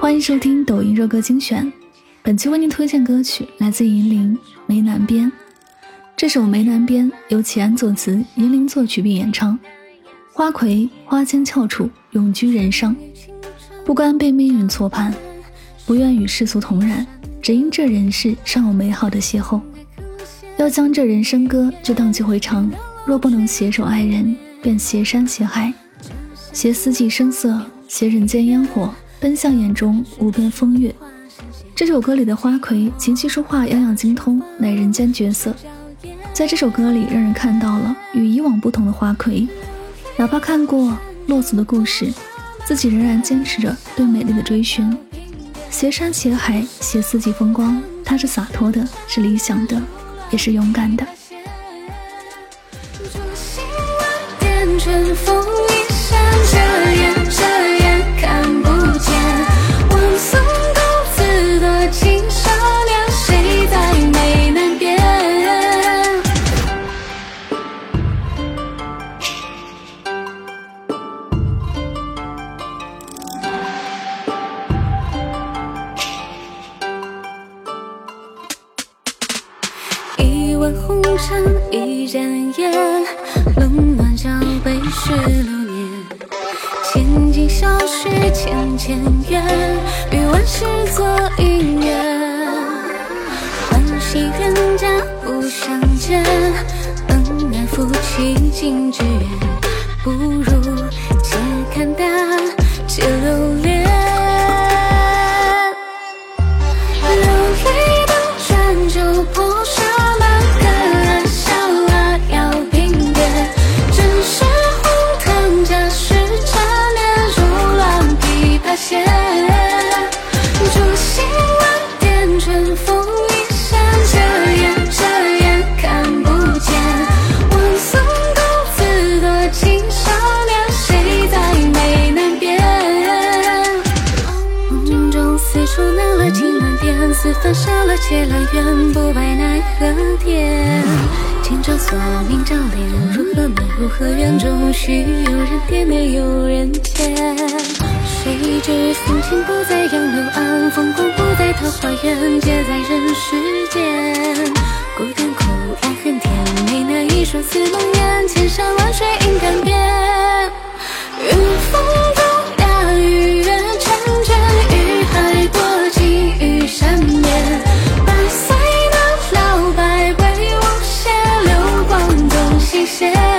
欢迎收听抖音热歌精选。本期为您推荐歌曲来自银铃《梅南边》。这首《梅南边》由齐安作词，银铃作曲并演唱。花魁花间翘楚，永居人上，不甘被命运错判，不愿与世俗同然，只因这人世尚有美好的邂逅。要将这人生歌就荡气回肠，若不能携手爱人，便携山携海，携四季声色，携人间烟火。奔向眼中无边风月。这首歌里的花魁琴棋书画样样精通，乃人间绝色。在这首歌里，让人看到了与以往不同的花魁。哪怕看过落俗的故事，自己仍然坚持着对美丽的追寻。携山携海，携四季风光，他是洒脱的，是理想的，也是勇敢的。问红尘一盏烟，冷暖交杯续流年。千金小许千千缘，与万事做姻缘。欢喜冤家不相见，恩爱夫妻尽之缘。不如且看淡，且留恋。风一山遮眼，遮眼看不见。万松公子多情少年，谁在眉难辨？梦中四处难了情难辨，四分少了结了缘，不白奈何天。今朝锁命照脸，如何命如何缘终须有人甜，没有人牵。只诉情不再，杨柳岸风光不再，桃花源皆在人世间。孤单苦爱恨甜蜜，那一双似梦魇，千山万水应看遍。云风中，呀，雨月婵娟，与海波起于山巅，百岁的老白为我写，流光总，西斜。